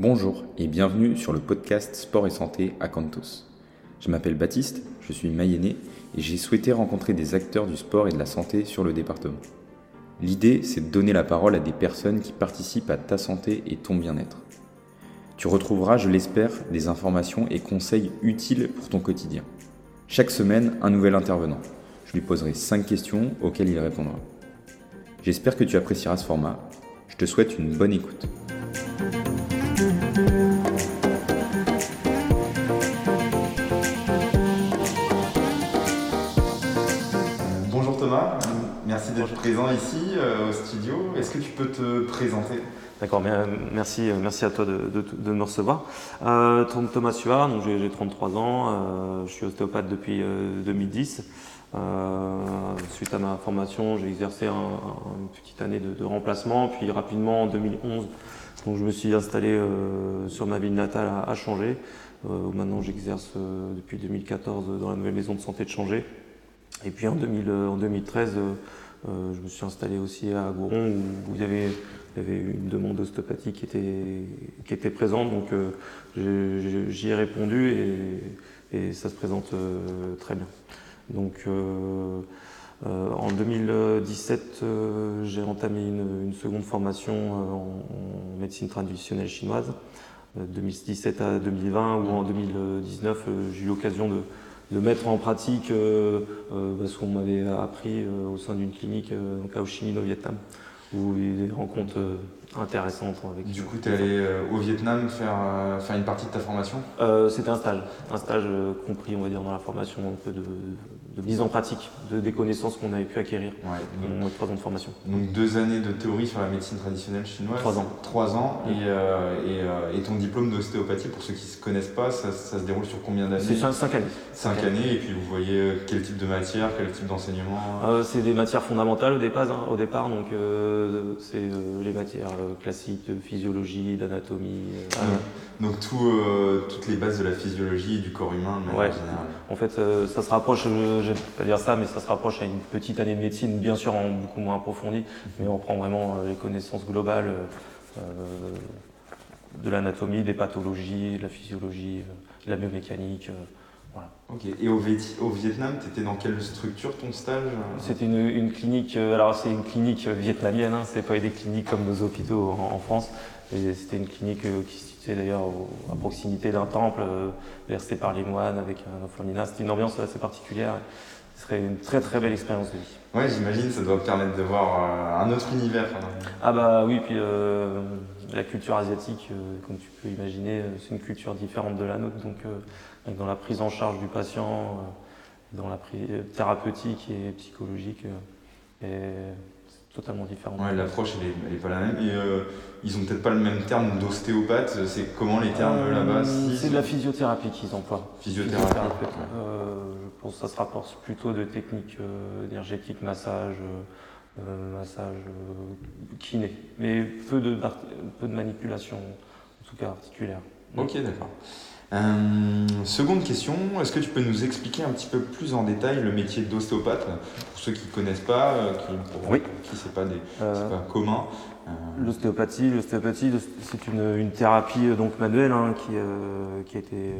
Bonjour et bienvenue sur le podcast Sport et Santé à Cantos. Je m'appelle Baptiste, je suis mayennais et j'ai souhaité rencontrer des acteurs du sport et de la santé sur le département. L'idée, c'est de donner la parole à des personnes qui participent à ta santé et ton bien-être. Tu retrouveras, je l'espère, des informations et conseils utiles pour ton quotidien. Chaque semaine, un nouvel intervenant. Je lui poserai 5 questions auxquelles il répondra. J'espère que tu apprécieras ce format. Je te souhaite une bonne écoute. Présent ici euh, au studio. Est-ce que tu peux te présenter? D'accord, euh, merci, euh, merci à toi de, me recevoir. Thomas Suard, donc j'ai 33 ans, je suis ostéopathe depuis 2010. suite à ma formation, j'ai exercé une petite année de, remplacement, puis rapidement en 2011, donc je me suis installé sur ma ville natale à, Changé, où maintenant j'exerce depuis 2014 dans la nouvelle maison de santé de Changé. Et puis en, 2013, je me suis installé aussi à Gouron, où, il y avait il y avait une demande d'ostéopathie qui était, qui était présente, donc euh, j'y ai répondu et, ça se présente euh, très bien. Donc euh, en 2017, j'ai entamé une, seconde formation en, médecine traditionnelle chinoise, 2017 à 2020, où en 2019, j'ai eu l'occasion de, de mettre en pratique ce qu'on m'avait appris au sein d'une clinique donc à Chi Minh au Vietnam où il y a des rencontres euh, intéressantes avec. Du coup, tu es allé euh, au Vietnam faire, euh, faire une partie de ta formation? C'était un stage, un stage compris, on va dire, dans la formation, un peu de, de mise en pratique de, des connaissances qu'on avait pu acquérir ouais, donc, trois ans de formation. Donc deux années de théorie sur la médecine traditionnelle chinoise Trois ans. Trois ans. Et, et, et, ton diplôme d'ostéopathie, pour ceux qui ne se connaissent pas, ça, ça, se déroule sur combien d'années? C'est cinq années. Cinq années, et puis vous voyez quel type de matière, quel type d'enseignement? C'est des matières fondamentales au départ, hein, au départ donc c'est euh, les matières euh, classiques de physiologie, d'anatomie. Euh, donc tout, toutes les bases de la physiologie et du corps humain. En fait, ça se rapproche, je ne vais pas dire ça, mais ça se rapproche à une petite année de médecine, bien sûr en beaucoup moins approfondie, mais on prend vraiment les connaissances globales de l'anatomie, des pathologies, de la physiologie, de la biomécanique. Ok. Et au, Vietnam, tu étais dans quelle structure ton stage C'était une, clinique, euh, alors c'est une clinique vietnamienne, hein, c'est pas des cliniques comme nos hôpitaux en, France. C'était une clinique euh, qui se situait d'ailleurs à proximité d'un temple, versé euh, par les moines avec un orphelinat. C'était une ambiance assez particulière. Ce serait une très très belle expérience de vie. Ouais, j'imagine, ça doit permettre de voir un autre univers. Ah bah oui, puis la culture asiatique, comme tu peux imaginer, c'est une culture différente de la nôtre. Donc dans la prise en charge du patient, euh, dans la prise thérapeutique et psychologique, euh, c'est totalement différent. Ouais, l'approche, elle n'est pas la même. Et euh, ils n'ont peut-être pas le même terme d'ostéopathe. C'est comment les termes là-bas C'est de la physiothérapie qu'ils emploient. Physiothérapie. je pense que ça se rapporte plutôt de techniques énergétiques, massage, massage kiné. Mais peu de, peu de manipulation, en tout cas articulaire. Ok, d'accord. Euh, seconde question, est-ce que tu peux nous expliquer un petit peu plus en détail le métier d'ostéopathe pour ceux qui ne connaissent pas, euh, qui, pour oui. qui c'est pas, des, euh, pas commun L'ostéopathie, l'ostéopathie, c'est une, une, thérapie donc manuelle hein, qui, qui, a été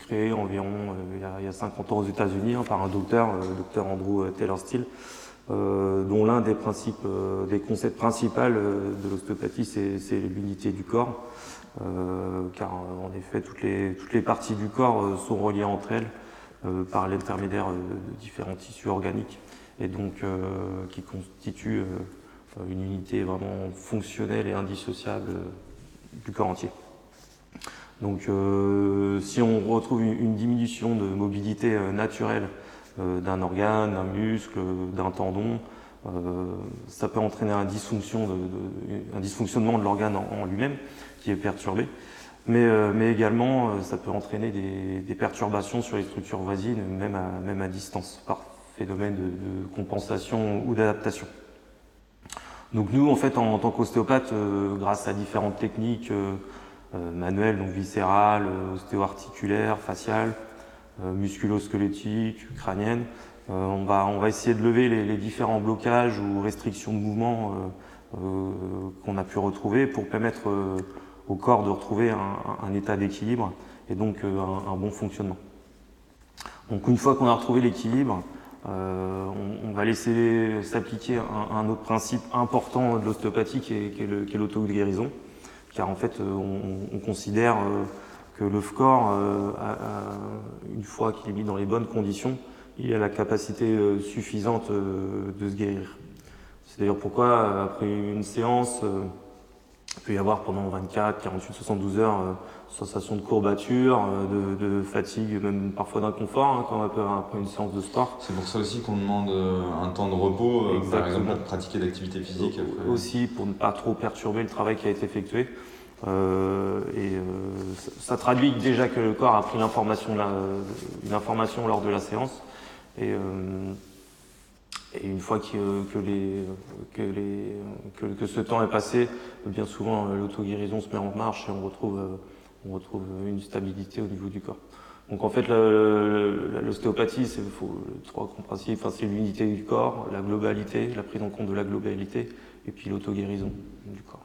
créée environ il y, a, il, y a, 50 ans aux États-Unis hein, par un docteur, le docteur Andrew Taylor Steele, dont l'un des principes, des concepts principaux de l'ostéopathie, c'est l'unité du corps. Euh, car en effet toutes les, toutes les parties du corps euh, sont reliées entre elles euh, par l'intermédiaire de différents tissus organiques et donc qui constituent une unité vraiment fonctionnelle et indissociable du corps entier. Donc si on retrouve une, diminution de mobilité naturelle d'un organe, d'un muscle, d'un tendon, ça peut entraîner un, dysfonction un dysfonctionnement de l'organe en lui-même qui est perturbé. Mais, euh, également, euh, ça peut entraîner des, perturbations sur les structures voisines, même à, distance, par phénomène de, compensation ou d'adaptation. Donc nous, en fait, en, tant qu'ostéopathe, euh, grâce à différentes techniques manuelles, donc viscérales, ostéo-articulaires, faciales, musculo-squelettiques, crâniennes, on, va, on va essayer de lever les, les différents blocages ou restrictions de mouvement qu'on a pu retrouver pour permettre au corps de retrouver un, état d'équilibre et donc un, bon fonctionnement. Donc une fois qu'on a retrouvé l'équilibre, on, va laisser s'appliquer un, autre principe important de l'ostéopathie qui est, l'auto-guérison, car en fait on, considère que le corps, une fois qu'il est mis dans les bonnes conditions, il a la capacité euh, suffisante euh, de se guérir. C'est d'ailleurs pourquoi, euh, après une séance, il peut y avoir pendant 24, 48, 72 heures sensation de courbature, de, fatigue, même parfois d'inconfort hein, quand après une séance de sport. C'est pour ça aussi qu'on demande un temps de repos, par exemple, pour pratiquer l'activité physique. Aussi pour ne pas trop perturber le travail qui a été effectué. Et ça, traduit déjà que le corps a pris l'information lors de la séance. Et, euh, et une fois que, les, que, les, que, ce temps est passé, bien souvent euh, l'auto-guérison se met en marche et on retrouve, euh, on retrouve une stabilité au niveau du corps. Donc en fait, l'ostéopathie, c'est trois grands principes. Enfin, c'est l'unité du corps, la globalité, la prise en compte de la globalité, et puis l'auto-guérison du corps.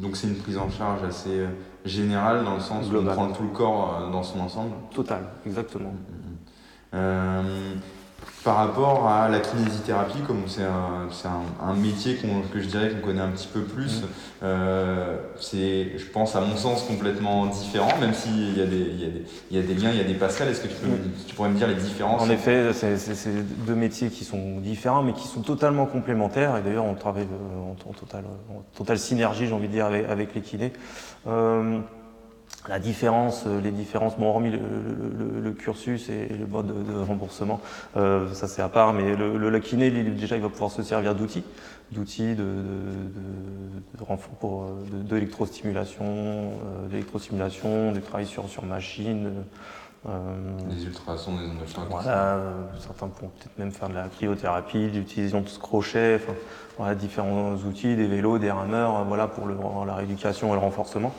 Donc c'est une prise en charge assez générale dans le sens où on prend tout le corps dans son ensemble. Total, exactement. Euh, par rapport à la kinésithérapie, comme c'est un, métier que je dirais qu'on connaît un petit peu plus, mm. euh, c'est, je pense, à mon sens, complètement différent, même s'il y, a des, il y, a des, il y a des liens, il y a des passerelles. Est-ce que tu, peux, mm. tu pourrais me dire les différences En effet, c'est deux métiers qui sont différents, mais qui sont totalement complémentaires. Et d'ailleurs, on travaille euh, en, totale, total synergie, j'ai envie de dire, avec, les kinés. Euh, la différence, euh, les différences, bon, hormis le, cursus et le mode de, remboursement, euh, ça c'est à part, mais le, le, kiné, déjà, il va pouvoir se servir d'outils, d'outils de, de, d'électrostimulation, euh, d'électrostimulation, des travail sur, sur machine. des ultrasons, des ondes de. Voilà, certains pourront peut-être même faire de la cryothérapie, l'utilisation de ce crochet, enfin, voilà, différents outils, des vélos, des rameurs, voilà, pour le, la rééducation et le renforcement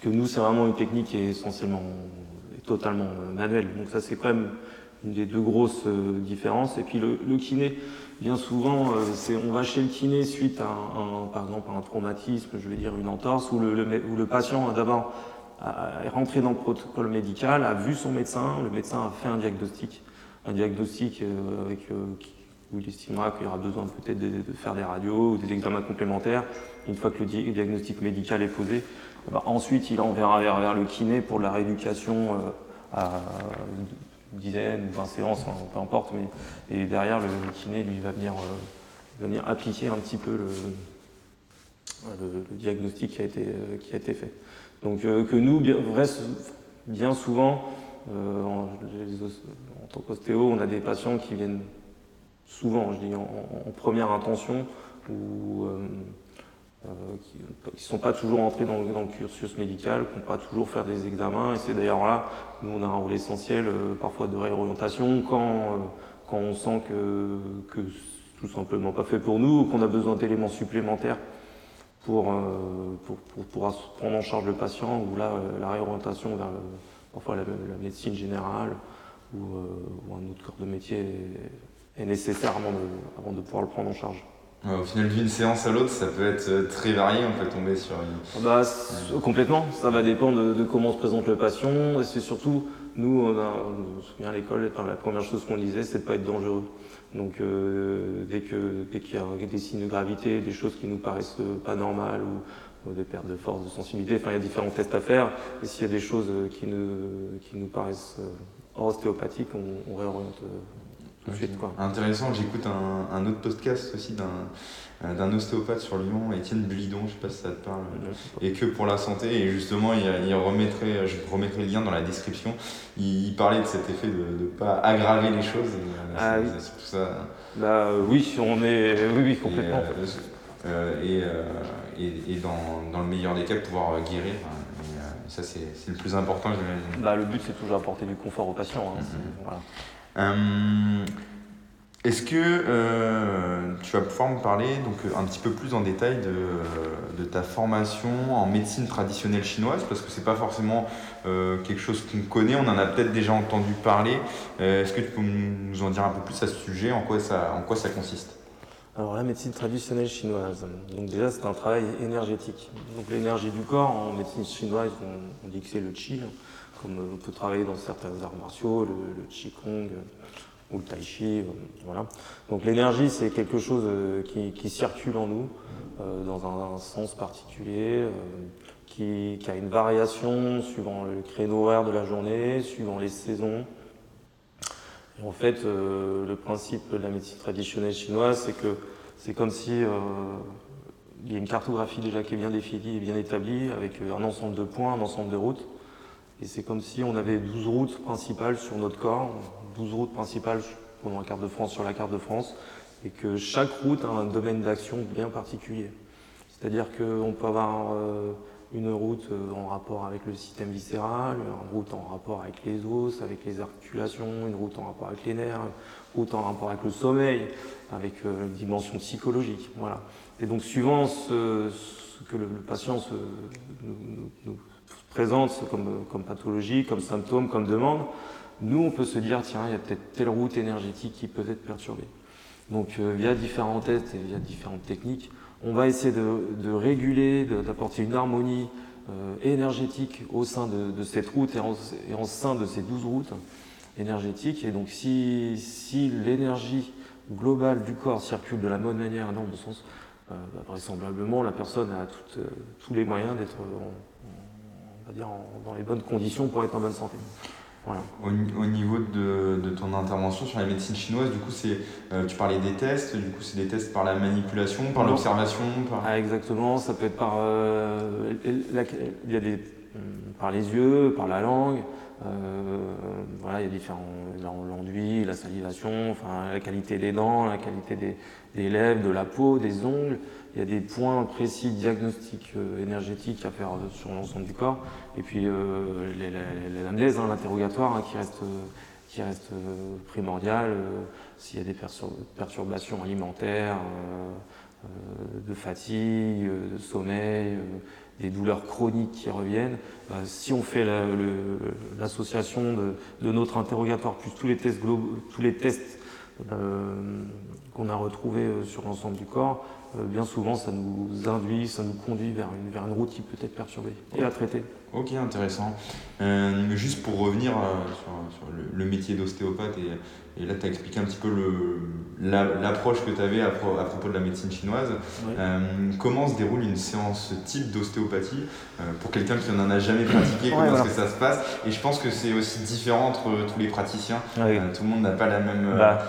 que nous, c'est vraiment une technique qui est essentiellement, totalement euh, manuelle. Donc ça, c'est quand même une des deux grosses euh, différences. Et puis le, kiné, bien souvent, euh, c'est on va chez le kiné suite à un, par exemple un traumatisme, je vais dire une entorse, où le, où le patient d'abord rentré dans le protocole médical, a vu son médecin, le médecin a fait un diagnostic, un diagnostic avec où il estimera qu'il y aura besoin peut-être de, faire des radios ou des examens complémentaires. Une fois que le diagnostic médical est posé, bah, ensuite, il enverra vers, vers, le kiné pour la rééducation euh, à une dizaine ou 20 séances, peu importe. Et derrière, le, kiné, lui, va venir, euh, appliquer un petit peu le, diagnostic qui a été, euh, qui a été fait. Donc que nous, bien, souvent, en, tant qu'ostéo, on a des patients qui viennent souvent, je dis, en, première intention, ou qui ne sont pas toujours entrés dans, le cursus médical, qui n'ont pas toujours faire des examens. Et c'est d'ailleurs là, nous on a un rôle essentiel, euh, parfois de réorientation, quand, euh, quand on sent que, que tout simplement pas fait pour nous, qu'on a besoin d'éléments supplémentaires pour, pour, pour, prendre en charge le patient, ou là, la réorientation vers parfois la, médecine générale ou, un autre corps de métier est, nécessaire avant de pouvoir le prendre en charge au final, d'une séance à l'autre, ça peut être euh, très varié, on peut tomber sur une... Bah, complètement, ça va dépendre de, comment se présente le patient, et c'est surtout, nous, on a, je me souviens à l'école, la première chose qu'on disait, c'est de pas être dangereux. Donc euh, dès qu'il dès y a des signes de gravité, des choses qui nous paraissent pas normales, ou, des pertes de force, de sensibilité, enfin il y a différents tests à faire, et s'il y a des choses qui, ne, qui nous paraissent euh, ostéopathiques, on, on réoriente Intéressant, j'écoute un, autre podcast aussi euh, d'un ostéopathe sur Lyon, Étienne Blidon, je sais pas si ça te parle, et que pour la santé, et justement il, remettrait, je remettrai le lien dans la description, il, parlait de cet effet de ne pas aggraver les choses. Euh, ah oui. tout ça. Bah, oui, on est, oui, oui complètement. Euh, et, et, dans, dans, le meilleur des cas, pouvoir guérir. ça, c'est le plus important, bah, le but, c'est toujours apporter du confort aux patients. Hein, mm-hmm. voilà. Euh, est-ce que euh, tu vas pouvoir me parler donc, un petit peu plus en détail de, ta formation en médecine traditionnelle chinoise? Parce que ce n'est pas forcément euh, quelque chose qu'on connaît, on en a peut-être déjà entendu parler. Est-ce que tu peux nous en dire un peu plus à ce sujet? En quoi ça, en quoi ça consiste? Alors la médecine traditionnelle chinoise, donc déjà c'est un travail énergétique. Donc l'énergie du corps en médecine chinoise, on, dit que c'est le qi, comme on peut travailler dans certains arts martiaux, le, le qigong ou le tai chi, voilà. Donc l'énergie c'est quelque chose qui, circule en nous dans un, sens particulier, qui, qui, a une variation suivant le créneau horaire de la journée, suivant les saisons, en fait, euh, le principe de la médecine traditionnelle chinoise, c'est que c'est comme si euh, il y a une cartographie déjà qui est bien définie et bien établie, avec euh, un ensemble de points, un ensemble de routes. Et c'est comme si on avait 12 routes principales sur notre corps, 12 routes principales pendant la carte de France sur la carte de France, et que chaque route a un domaine d'action bien particulier. C'est-à-dire qu'on peut avoir une route euh, en rapport avec le système viscéral, une route en rapport avec les os, avec les articulations, une route en rapport avec les nerfs, une route en rapport avec le sommeil, avec euh, une dimension psychologique. Voilà. Et donc suivant ce, que le, patient se, nous, présente comme, comme, pathologie, comme symptôme, comme demande, nous on peut se dire tiens il y a peut-être telle route énergétique qui peut être perturbée. Donc euh, via différents tests et via différentes techniques, on va essayer de, réguler, d'apporter une harmonie euh, énergétique au sein de, cette route et en, sein de ces douze routes énergétiques. Et donc si, l'énergie globale du corps circule de la bonne manière dans le sens, euh, bah, vraisemblablement la personne a euh, tous les moyens d'être dans les bonnes conditions pour être en bonne santé. Au, niveau de, ton intervention sur la médecine chinoise, du coup, c'est, euh, tu parlais des tests, du coup, c'est des tests par la manipulation, par l'observation par... Ah, exactement, ça peut être par, euh, il y a des, par les yeux, par la langue, voilà, il y a différents, l'enduit, la salivation, enfin, la qualité des dents, la qualité des, des lèvres, de la peau, des ongles il y a des points précis diagnostiques euh, énergétiques à faire euh, sur l'ensemble du corps. Et puis euh, l'amnèse, hein, l'interrogatoire hein, qui reste, qui reste primordial s'il y a des perturbations alimentaires, de fatigue, de sommeil, des douleurs chroniques qui reviennent. si on fait l'association de, notre interrogatoire plus tous les tests, tous les tests qu'on a retrouvés sur l'ensemble du corps, euh, bien souvent, ça nous induit, ça nous conduit vers une, vers une route qui peut être perturbée et à traiter. Ok, intéressant. Euh, juste pour revenir euh, sur, le, métier d'ostéopathe, et, là tu as expliqué un petit peu l'approche que tu avais à, propos de la médecine chinoise. comment se déroule une séance type d'ostéopathie pour quelqu'un qui n'en a jamais pratiqué Comment est-ce que ça se passe? Et je pense que c'est aussi différent entre tous les praticiens. tout le monde n'a pas la même. Bah,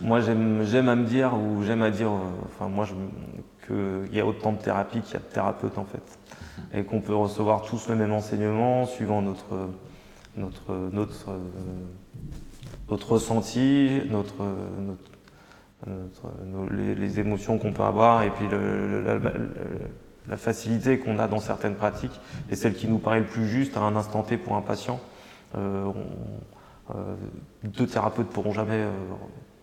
moi, j'aime à me dire, ou j'aime à dire, euh, enfin, moi, qu'il y a autant de thérapies qu'il y a de thérapeutes, en fait. Et qu'on peut recevoir tous le même enseignement, suivant notre, notre, notre, euh, notre ressenti, notre, les, émotions qu'on peut avoir, et puis la, facilité qu'on a dans certaines pratiques, et celle qui nous paraît le plus juste à un instant T pour un patient. Euh, deux thérapeutes pourront jamais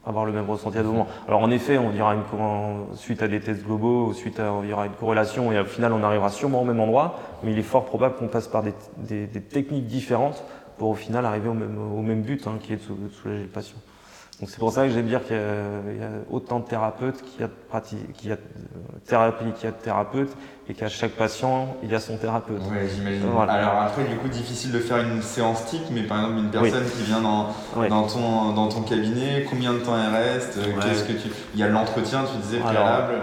avoir le même ressenti à deux moments. Alors en effet, on dira une, suite à des tests globaux, suite à, y aura une corrélation et au final on arrivera sûrement au même endroit, mais il est fort probable qu'on passe par des, des, des, techniques différentes pour au final arriver au même, au même but, hein, qui est de soulager le patient. Donc c'est pour ça que j'aime dire qu'il y, a autant de thérapeutes qu'il y a de pratiques, qu'il y a de thérapie, qu'il y a de thérapeutes, et qu'à chaque patient, il y a son thérapeute. Ouais, j'imagine. Alors après, du coup, difficile de faire une séance type, mais par exemple, une personne qui vient dans, dans, ton, dans ton cabinet, combien de temps elle reste Qu'est-ce que tu... Il y a l'entretien, tu disais, préalable.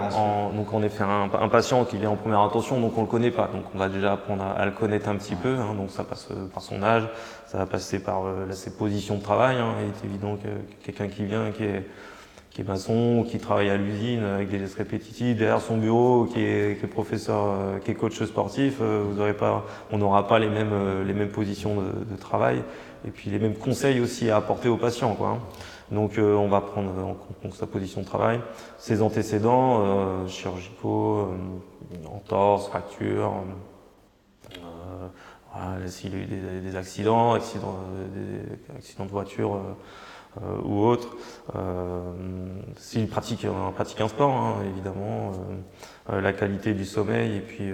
donc on est fait un, un, patient qui vient en première intention, donc on le connaît pas. Donc on va déjà apprendre à, le connaître un petit peu. Hein, donc ça passe euh, par son âge, ça va passer par euh, ses positions de travail. Hein, il est évident que quelqu'un qui vient, qui est qui est maçon, qui travaille à l'usine avec des gestes répétitifs, derrière son bureau, qui est, qui est professeur, euh, qui est coach sportif, euh, vous aurez pas, on n'aura pas les mêmes, euh, les mêmes positions de, de, travail et puis les mêmes conseils aussi à apporter aux patients. Quoi, hein. Donc on va prendre en compte sa position de travail, ses antécédents euh, chirurgicaux, entorse, fracture, voilà, s'il a eu des, des accidents, accidents, des accidents de voiture euh, ou autre. Euh, S'il pratique, pratique un sport, hein, évidemment, euh, la qualité du sommeil et puis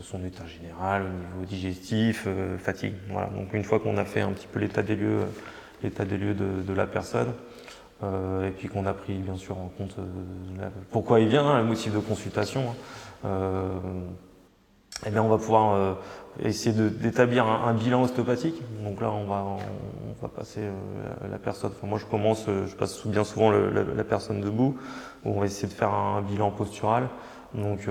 son état général au niveau digestif, fatigue. Voilà. Donc une fois qu'on a fait un petit peu l'état des lieux, l'état des lieux de, de la personne, et puis qu'on a pris bien sûr en compte pourquoi il vient, hein, le motif de consultation. Hein. Eh bien, on va pouvoir essayer d'établir un, bilan ostéopathique. Donc là, on va, on, va passer la personne. moi, je commence, je passe bien souvent la, personne debout. Où on va essayer de faire un bilan postural. Donc,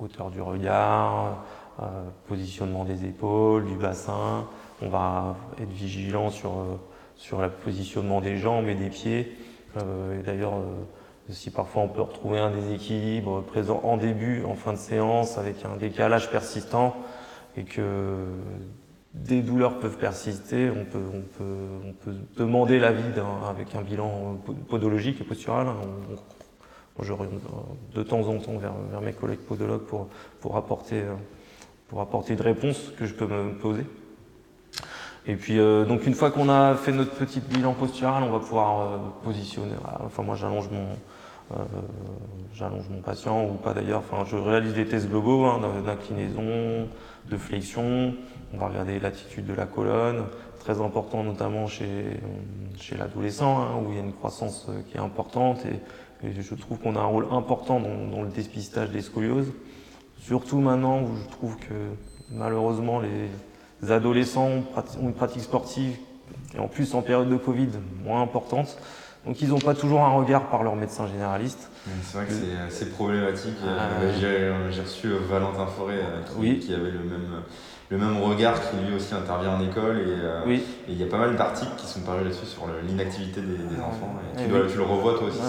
hauteur du regard, euh, positionnement des épaules, du bassin. On va être vigilant sur, euh, sur le positionnement des jambes et des pieds. Euh, d'ailleurs, si parfois on peut retrouver un déséquilibre présent en début, en fin de séance, avec un décalage persistant, et que des douleurs peuvent persister, on peut, demander l'avis avec un bilan podologique et postural. Je reviens de temps en temps vers, mes collègues podologues pour, pour, apporter, pour apporter une réponse que je peux me poser. Et puis, euh, donc une fois qu'on a fait notre petit bilan postural, on va pouvoir euh, positionner. Enfin, moi, j'allonge mon, j'allonge mon patient ou pas d'ailleurs. Enfin, je réalise des tests globaux hein, d'inclinaison, de flexion. On va regarder l'attitude de la colonne, très important notamment chez, chez l'adolescent, hein, où il y a une croissance qui est importante et et je trouve qu'on a un rôle important dans, le dépistage des scolioses. Surtout maintenant où je trouve que malheureusement les adolescents ont une pratique sportive et en plus en période de Covid moins importante. Donc ils n'ont pas toujours un regard par leur médecin généraliste. C'est vrai que c'est assez problématique. Euh, j'ai reçu Valentin Forêt euh, qui avait le même le même regard qui lui aussi intervient en école. Euh, et il y a pas mal d'articles qui sont parus là-dessus sur l'inactivité des, enfants. tu, le revois toi aussi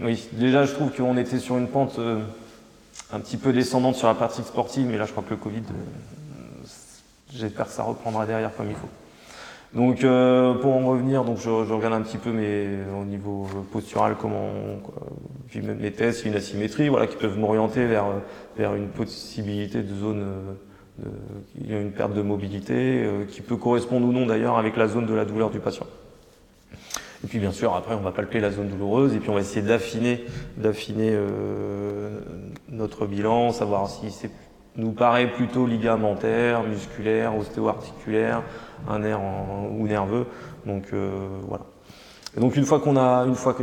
Oui, déjà je trouve qu'on était sur une pente euh, un petit peu descendante sur la pratique sportive, mais là je crois que le Covid, euh, j'espère que ça reprendra derrière comme il faut. Donc pour en revenir, donc je, regarde un petit peu mais au niveau postural comment puis mes tests, une asymétrie, voilà, qui peuvent m'orienter vers, vers une possibilité de zone il y a une perte de mobilité euh, qui peut correspondre ou non d'ailleurs avec la zone de la douleur du patient. Et puis bien sûr, après, on va palper la zone douloureuse et puis on va essayer d'affiner, d'affiner euh, notre bilan, savoir si c'est nous paraît plutôt ligamentaire, musculaire, ostéo-articulaire, un nerf ou nerveux. Donc euh, voilà. Donc une fois qu'on a, une fois,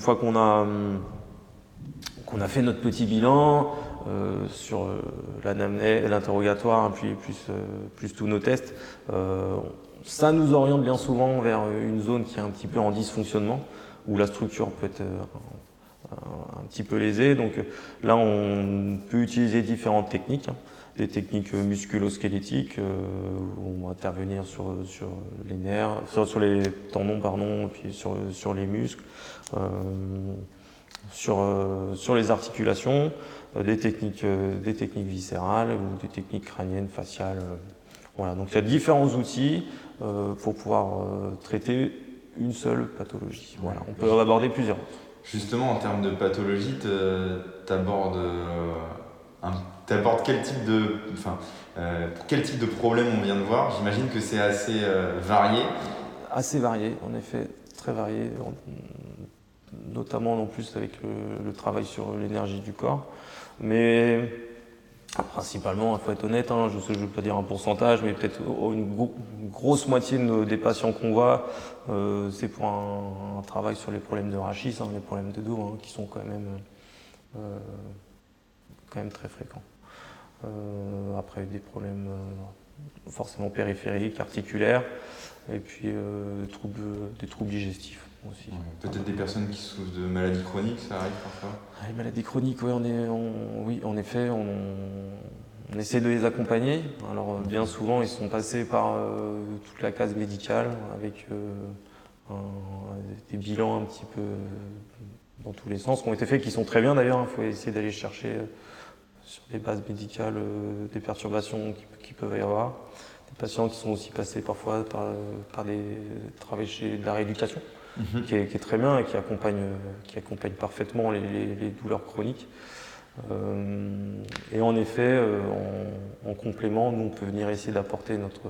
fois qu'on a, hum, qu'on a fait notre petit bilan, euh, sur euh, l'interrogatoire, hein, puis plus, plus tous nos tests, ça nous oriente bien souvent vers une zone qui est un petit peu en dysfonctionnement, où la structure peut être un petit peu lésée. Donc là, on peut utiliser différentes techniques, hein. Des techniques musculo-squelettiques, où on va intervenir sur, sur les nerfs, sur, les tendons, puis sur, sur les muscles, sur, sur les articulations. Euh, des techniques, euh, des techniques viscérales ou des techniques crâniennes, faciales. Euh, voilà. Donc il y a différents outils pour pouvoir traiter une seule pathologie. Voilà. On peut aborder plusieurs. Justement, en termes de pathologie, tu abordes, quel type de, enfin, quel type de problème on vient de voir J'imagine que c'est assez varié. Assez varié, en effet, très varié, notamment en plus avec le travail sur l'énergie du corps. Mais principalement, il faut être honnête, hein, je ne veux pas dire un pourcentage, mais peut-être une, grosse moitié des patients qu'on voit, euh, c'est pour un, travail sur les problèmes de rachis, hein, les problèmes de dos, hein, qui sont quand même, euh, quand même très fréquents. Euh, après, des problèmes forcément périphériques, articulaires, et puis des troubles digestifs. Peut-être des personnes qui souffrent de maladies chroniques, ça arrive parfois? Les maladies chroniques, oui, on est, oui en effet, on, essaie de les accompagner. Alors bien souvent, ils sont passés par euh, toute la case médicale avec euh, des bilans un petit peu dans tous les sens qui ont été faits, qui sont très bien d'ailleurs. Il faut essayer d'aller chercher euh, sur des bases médicales des perturbations qui, peuvent y avoir. Des patients qui sont aussi passés parfois par, par des travaux chez de la rééducation. Mhm. qui, est, très bien et qui accompagne, qui accompagne parfaitement les, douleurs chroniques. Euh, et en effet, euh, en, complément, nous, on peut venir essayer d'apporter notre,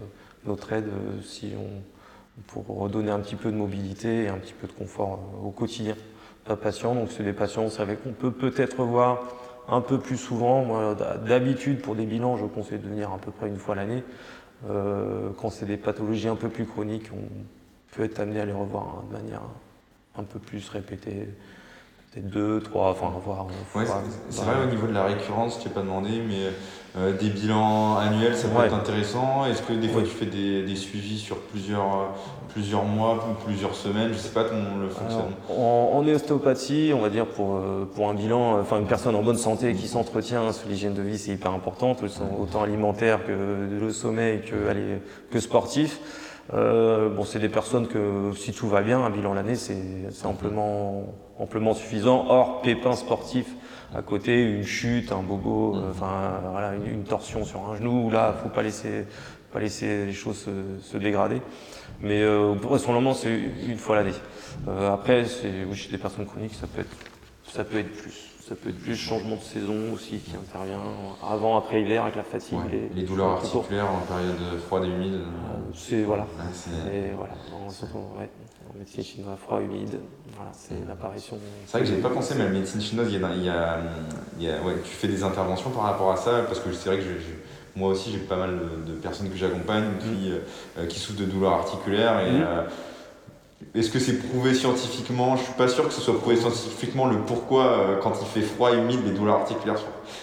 notre aide euh, si on, pour redonner un petit peu de mobilité et un petit peu de confort au quotidien d'un patient. Donc, c'est des patients, vous savez, qu'on peut peut-être voir un peu plus souvent. D'habitude, pour des bilans, je conseille de venir à peu près une fois l'année. quand c'est des pathologies un peu plus chroniques, on peut être amené à les revoir hein, de manière un peu plus répétée peut-être deux, trois, enfin voir. Ouais, c'est vrai au niveau de la récurrence, tu n'as pas demandé, mais euh, des bilans annuels, ça peut être intéressant. Est-ce que des fois tu fais des, des, suivis sur plusieurs, plusieurs mois ou plusieurs semaines? Je ne sais pas comment le fonctionne. en, en, ostéopathie, on va dire pour, euh, pour un bilan, enfin une personne en bonne santé qui s'entretient sous l'hygiène de vie, c'est hyper important, autant alimentaire que le sommeil que, que sportif. Euh, bon, c'est des personnes que si tout va bien, un bilan l'année, c'est amplement, amplement suffisant. Or, pépin sportif à côté, une chute, un bobo, euh, enfin voilà, une, torsion sur un genou, là, faut pas laisser, pas laisser les choses se, se dégrader. Mais euh, pour son moment, c'est une fois l'année. Euh, après, c'est oui, chez des personnes chroniques, ça peut être, ça peut être plus ça peut être plus changement de saison aussi qui intervient avant, après hiver avec la fatigue. les, douleurs articulaires en période froide et humide. Euh, c'est voilà. Ouais, voilà. En, médecine chinoise, froid, humide, voilà, c'est l'apparition. C'est vrai que j'ai pas pensé, mais la médecine chinoise, il y a, il y a, il y a ouais, tu fais des interventions par rapport à ça, parce que c'est vrai que je, moi aussi j'ai pas mal de, personnes que j'accompagne qui, mm. euh, qui souffrent de douleurs articulaires et. Mm. Euh, est-ce que c'est prouvé scientifiquement? Je suis pas sûr que ce soit prouvé scientifiquement le pourquoi, euh, quand il fait froid et humide, les douleurs articulaires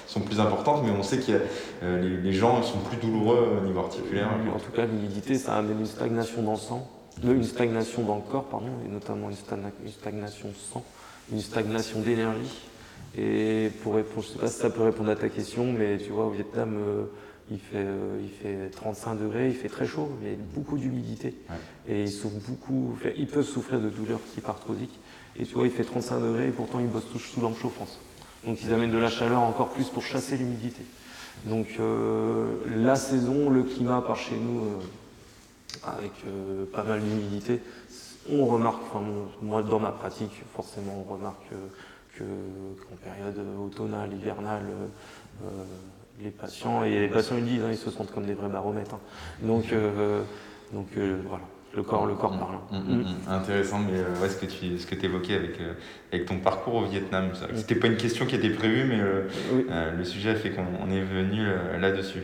sont, plus importantes, mais on sait que euh, les, gens sont plus douloureux au niveau articulaire. En tout cas, l'humidité, ça amène une stagnation dans le sang, une stagnation dans le corps, pardon, et notamment une, stagnation de sang, une stagnation d'énergie. Et pour répondre, je sais pas si ça peut répondre à ta question, mais tu vois, au Vietnam, euh, il fait, euh, il fait 35 degrés, il fait très chaud, il y a beaucoup d'humidité. Et ils, souffrent beaucoup, ils peuvent souffrir de douleurs hypertrophiques. Et tu vois, il fait 35 degrés et pourtant ils bossent tous sous lampe chauffante. Donc ils amènent de la chaleur encore plus pour chasser l'humidité. Donc euh, la saison, le climat par chez nous, euh, avec pas mal d'humidité, on remarque, enfin, moi dans ma pratique, forcément on remarque que qu'en période automnale, hivernale, les patients, et les patients ils disent, hein, ils se sentent comme des vrais baromètres. Hein. Donc, euh, donc euh, voilà, le corps, le corps mm, parle. Mm, mm, intéressant, mais euh, ouais, ce que tu ce que évoquais avec, avec ton parcours au Vietnam, c'était pas une question qui était prévue, mais le sujet a fait qu'on est venu là-dessus.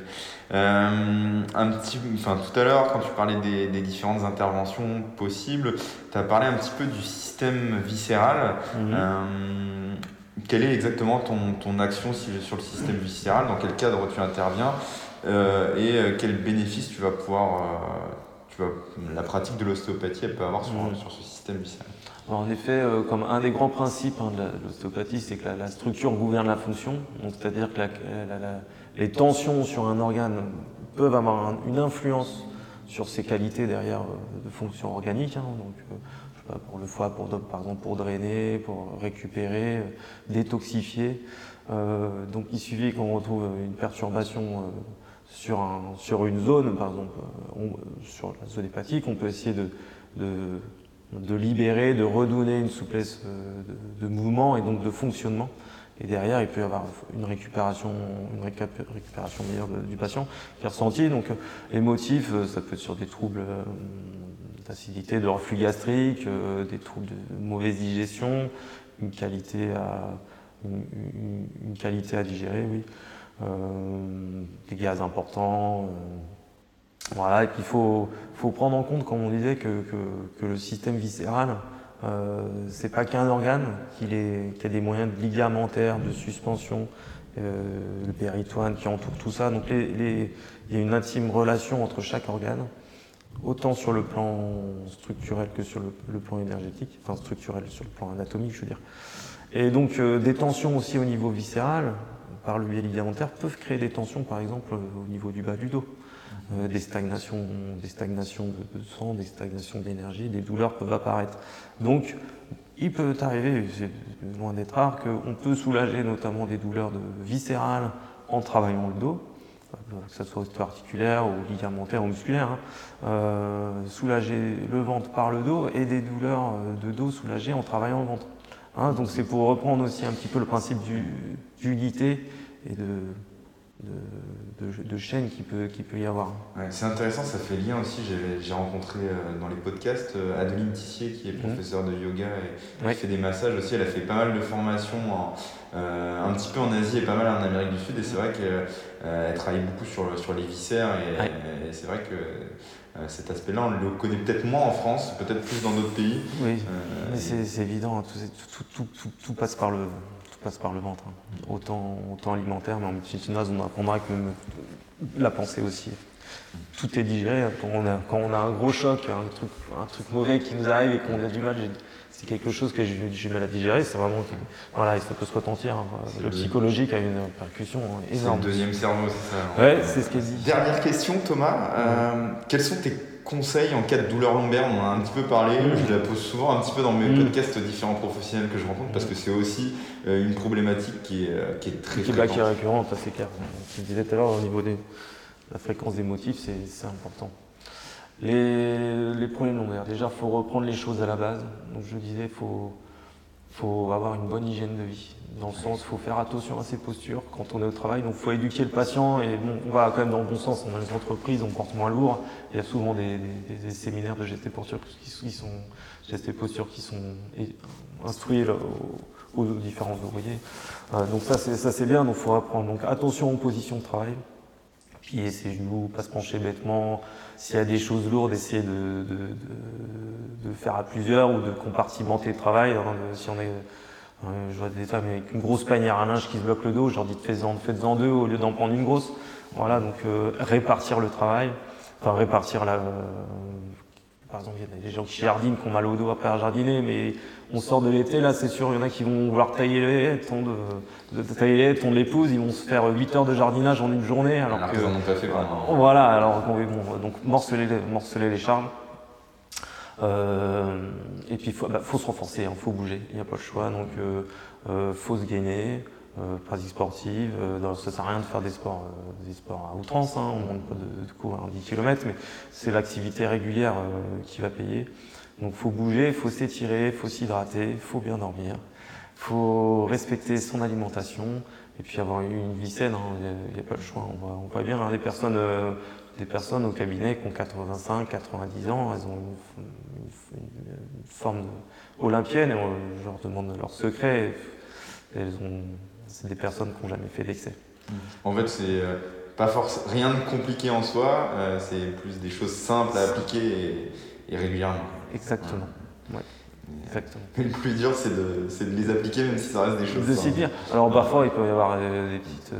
un petit, enfin, tout à l'heure, quand tu parlais des, des différentes interventions possibles, tu as parlé un petit peu du système viscéral. Quelle est exactement ton, ton action sur le système viscéral Dans quel cadre tu interviens euh, Et euh, quels bénéfices tu vas pouvoir. Euh, tu vas, la pratique de l'ostéopathie peut avoir sur, mmh. sur, ce système viscéral? En effet, comme un des grands principes hein, de l'ostéopathie, c'est que la, structure gouverne la fonction. C'est-à-dire que les tensions sur un organe peuvent avoir une influence sur ses qualités derrière de fonction organique. Hein, donc, pour le foie, pour, par exemple pour drainer, pour récupérer, euh, détoxifier. Euh, donc il suffit qu'on retrouve une perturbation euh, sur, un, sur une zone, par exemple sur la zone hépatique, on peut essayer de, de, libérer, de redonner une souplesse de, mouvement et donc de fonctionnement. Et derrière, il peut y avoir une récupération, une récupération meilleure du patient qui est ressentie. Donc, les motifs, ça peut être sur des troubles d'acidité, de reflux gastrique, euh, des troubles de mauvaise digestion, une qualité à, une, qualité à digérer, oui. Euh, des gaz importants. Euh, voilà, et puis il faut, faut, prendre en compte, comme on disait, que, que, le système viscéral, c'est pas qu'un organe, qu'il qu a des moyens de ligamentaires, de suspension, le péritoine qui entoure tout ça. Donc il y a une intime relation entre chaque organe autant sur le plan structurel que sur le, plan énergétique, enfin structurel sur le plan anatomique, je veux dire. Et donc euh, des tensions aussi au niveau viscéral, par le biais ligamentaire, peuvent créer des tensions, par exemple, au niveau du bas du dos. Euh, des stagnations, des stagnations de, sang, des stagnations d'énergie, des douleurs peuvent apparaître. Donc, il peut arriver, c'est loin d'être rare, qu'on peut soulager notamment des douleurs de viscérales en travaillant le dos, que ce soit articulaire ou ligamentaire ou musculaire, hein. euh, soulager le ventre par le dos et des douleurs euh, de dos soulagées en travaillant le ventre. Hein. donc c'est pour reprendre aussi un petit peu le principe d'unité et de, de, chaînes qui peut, qui peut y avoir. c'est intéressant, ça fait lien aussi. J'ai rencontré euh, dans les podcasts euh, Adeline Tissier qui est mhm. professeure de yoga et qui fait des massages aussi. Elle a fait pas mal de formations euh, un petit peu en Asie et pas mal en Amérique du Sud. Et c'est vrai qu'elle travaille beaucoup sur, sur les viscères et, c'est vrai que cet aspect-là, on le connaît peut-être moins en France, peut-être plus dans d'autres pays. Oui, c'est évident, tout, tout, passe par le, passe par le ventre. Hein. Autant, autant alimentaire, mais en chinoise, on apprendra que la pensée aussi. Tout est digéré. Quand on a, quand on a un gros choc, un truc, un truc mauvais qui nous arrive et qu'on a du mal, c'est quelque chose que j'ai du mal à digérer. C'est vraiment, voilà, ça peut se retentir. Hein. Le psychologique a une répercussion énorme. C'est le deuxième cerveau, c'est ça. Ouais, c'est ce qu'elle dit. Dernière question, Thomas. Euh, quels sont tes conseils en cas de douleur lombaire? On en a un petit peu parlé, mm. je la pose souvent un petit peu dans mes mm. podcasts différents professionnels que je rencontre parce que c'est aussi euh, une problématique qui est, euh, qui est très qui, qui est récurrente, ça c'est clair. Je disais tout à l'heure, au niveau de la fréquence des motifs, c'est important. Les, les problèmes lombaires, déjà, il faut reprendre les choses à la base. Donc je disais, il faut, faut avoir une bonne hygiène de vie. Dans le sens, il faut faire attention à ses postures quand on est au travail. Donc, il faut éduquer le patient. Et bon, on va quand même dans le bon sens. On a les entreprises, on porte moins lourd. Il y a souvent des, séminaires de gestes et postures qui, sont gestes et postures qui sont instruits aux, différents ouvriers. Euh, donc ça, c'est bien. Donc, il faut apprendre. Donc, attention aux positions de travail. Plier ses genoux, pas se pencher bêtement. S'il y a des choses lourdes, essayer de, de, faire à plusieurs ou de compartimenter le travail. Hein, si on est je vois des femmes avec une grosse panière à linge qui se bloque le dos, je leur dis faites-en faites deux au lieu d'en prendre une grosse. Voilà, donc euh, répartir le travail, enfin répartir la. Par exemple, il y a des gens qui jardinent, qui ont mal au dos après jardiner, mais on sort de l'été, là c'est sûr, il y en a qui vont vouloir tailler les haies, tondre, de, tailler les haies, tondre l'épouse, ils vont se faire 8 heures de jardinage en une journée. Alors, alors que, pas fait Voilà, alors bon, donc morceler, morceler les charges. Euh, et puis il faut, bah, faut, se renforcer, il hein, faut bouger, il n'y a pas le choix. Donc euh, euh, faut se gainer, pratique sportive. ça ne sert à rien de faire des sports, des sports à outrance, hein, on ne demande pas de, de courir 10 km, mais c'est l'activité régulière qui va payer. Donc faut bouger, faut s'étirer, faut s'hydrater, faut bien dormir, faut respecter son alimentation et puis avoir une vie saine, il hein, n'y a, pas le choix. On voit, on voit bien hein, des personnes des personnes au cabinet qui ont 85, 90 ans, elles ont une, forme olympienne et on, leur demande leur secret. Elles ont, c'est des personnes qui n'ont jamais fait d'excès. Mmh. En fait, c'est euh, pas force, rien de compliqué en soi, euh, c'est plus des choses simples à appliquer et, régulièrement. Exactement. Ouais. Exactement. le plus dur, c'est de, de, les appliquer, même si ça reste des choses. De s'y dire. Alors parfois, il peut y avoir des petites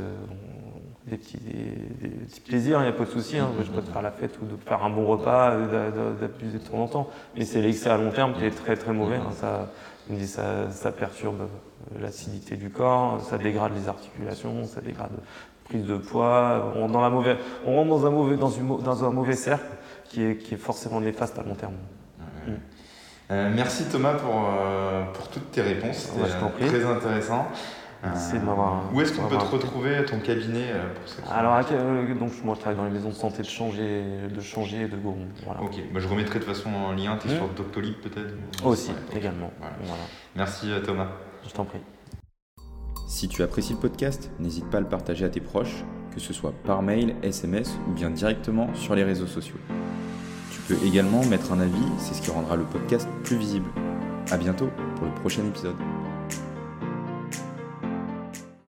des petits, des, plaisirs, il n'y a pas de souci. Hein. Je peux te faire la fête ou de faire un bon repas, d'abuser de temps en temps. Mais c'est l'excès à long terme qui est très très mauvais. Hein. Ça, ça, ça, perturbe l'acidité du corps, ça dégrade les articulations, ça dégrade la prise de poids. On, dans la mauvaise, on rentre dans un mauvais, dans, une, dans un mauvais cercle qui est, qui est forcément néfaste à long terme. Euh, merci Thomas pour, euh, pour toutes tes réponses. C'était très intéressant. Où est-ce qu'on peut te retrouver ton cabinet euh, pour ça Alors, euh, donc, moi, je travaille dans les maisons de santé de changer, de changer de Goron. Ok, bah, je remettrai de toute façon en lien. Tu es hmm. sur Doctolib peut-être Aussi, également. Merci euh, Thomas. Je t'en prie. Si tu apprécies le podcast, n'hésite pas à le partager à tes proches, que ce soit par mail, SMS ou bien directement sur les réseaux sociaux. Tu peux également mettre un avis, c'est ce qui rendra le podcast plus visible. A bientôt pour le prochain épisode.